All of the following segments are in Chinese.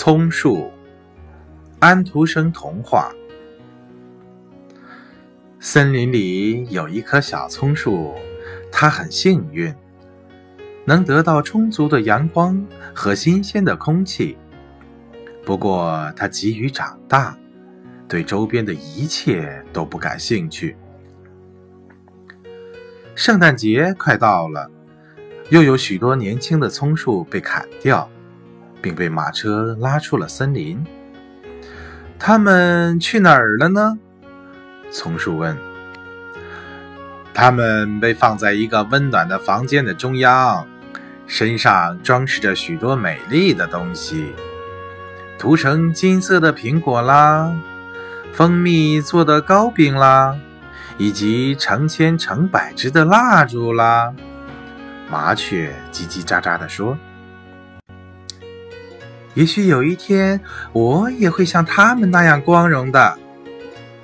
葱树，安徒生童话。森林里有一棵小葱树，它很幸运，能得到充足的阳光和新鲜的空气。不过，它急于长大，对周边的一切都不感兴趣。圣诞节快到了，又有许多年轻的葱树被砍掉。并被马车拉出了森林。他们去哪儿了呢？松树问。他们被放在一个温暖的房间的中央，身上装饰着许多美丽的东西，涂成金色的苹果啦，蜂蜜做的糕饼啦，以及成千成百支的蜡烛啦。麻雀叽叽喳喳地说。也许有一天，我也会像他们那样光荣的。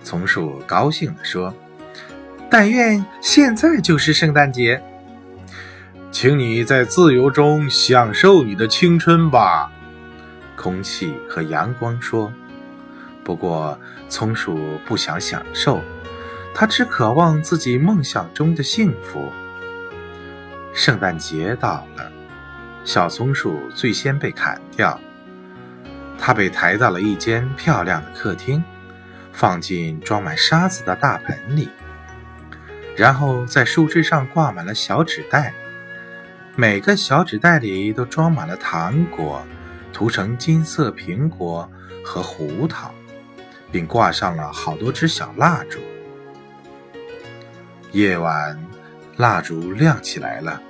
松鼠高兴地说：“但愿现在就是圣诞节，请你在自由中享受你的青春吧。”空气和阳光说。不过，松鼠不想享受，他只渴望自己梦想中的幸福。圣诞节到了，小松鼠最先被砍掉。他被抬到了一间漂亮的客厅，放进装满沙子的大盆里，然后在树枝上挂满了小纸袋，每个小纸袋里都装满了糖果，涂成金色苹果和胡桃，并挂上了好多支小蜡烛。夜晚，蜡烛亮起来了，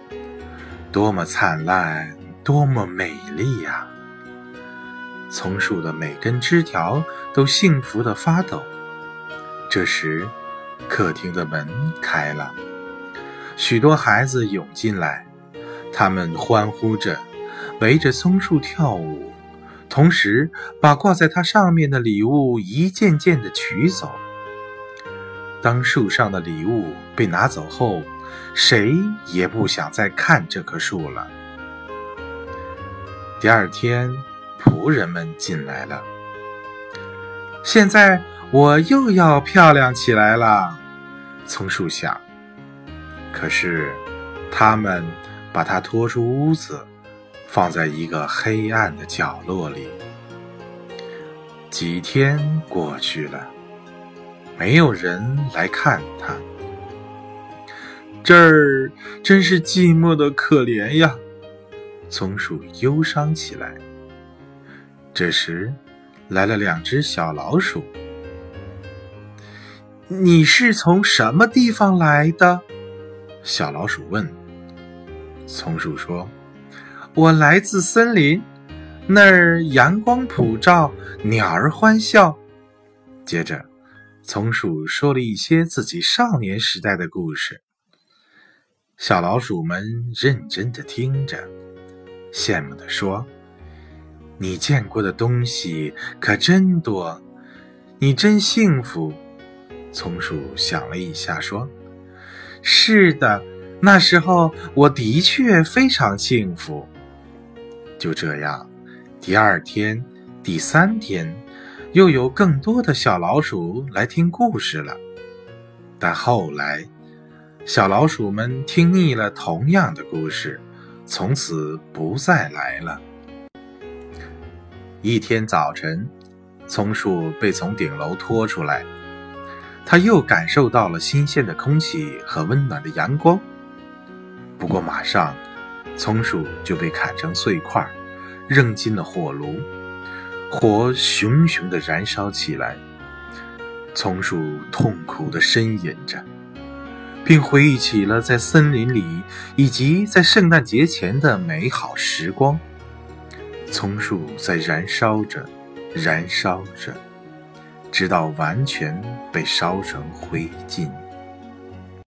多么灿烂，多么美丽呀！松树的每根枝条都幸福地发抖。这时，客厅的门开了，许多孩子涌进来，他们欢呼着，围着松树跳舞，同时把挂在它上面的礼物一件件地取走。当树上的礼物被拿走后，谁也不想再看这棵树了。第二天。仆人们进来了。现在我又要漂亮起来了，松树想。可是，他们把它拖出屋子，放在一个黑暗的角落里。几天过去了，没有人来看他。这儿真是寂寞的可怜呀！松鼠忧伤起来。这时，来了两只小老鼠。你是从什么地方来的？小老鼠问。松鼠说：“我来自森林，那儿阳光普照，鸟儿欢笑。”接着，松鼠说了一些自己少年时代的故事。小老鼠们认真的听着，羡慕的说。你见过的东西可真多，你真幸福。松鼠想了一下，说：“是的，那时候我的确非常幸福。”就这样，第二天、第三天，又有更多的小老鼠来听故事了。但后来，小老鼠们听腻了同样的故事，从此不再来了。一天早晨，松树被从顶楼拖出来，他又感受到了新鲜的空气和温暖的阳光。不过，马上，松树就被砍成碎块，扔进了火炉，火熊熊地燃烧起来。松树痛苦地呻吟着，并回忆起了在森林里以及在圣诞节前的美好时光。松树在燃烧着，燃烧着，直到完全被烧成灰烬。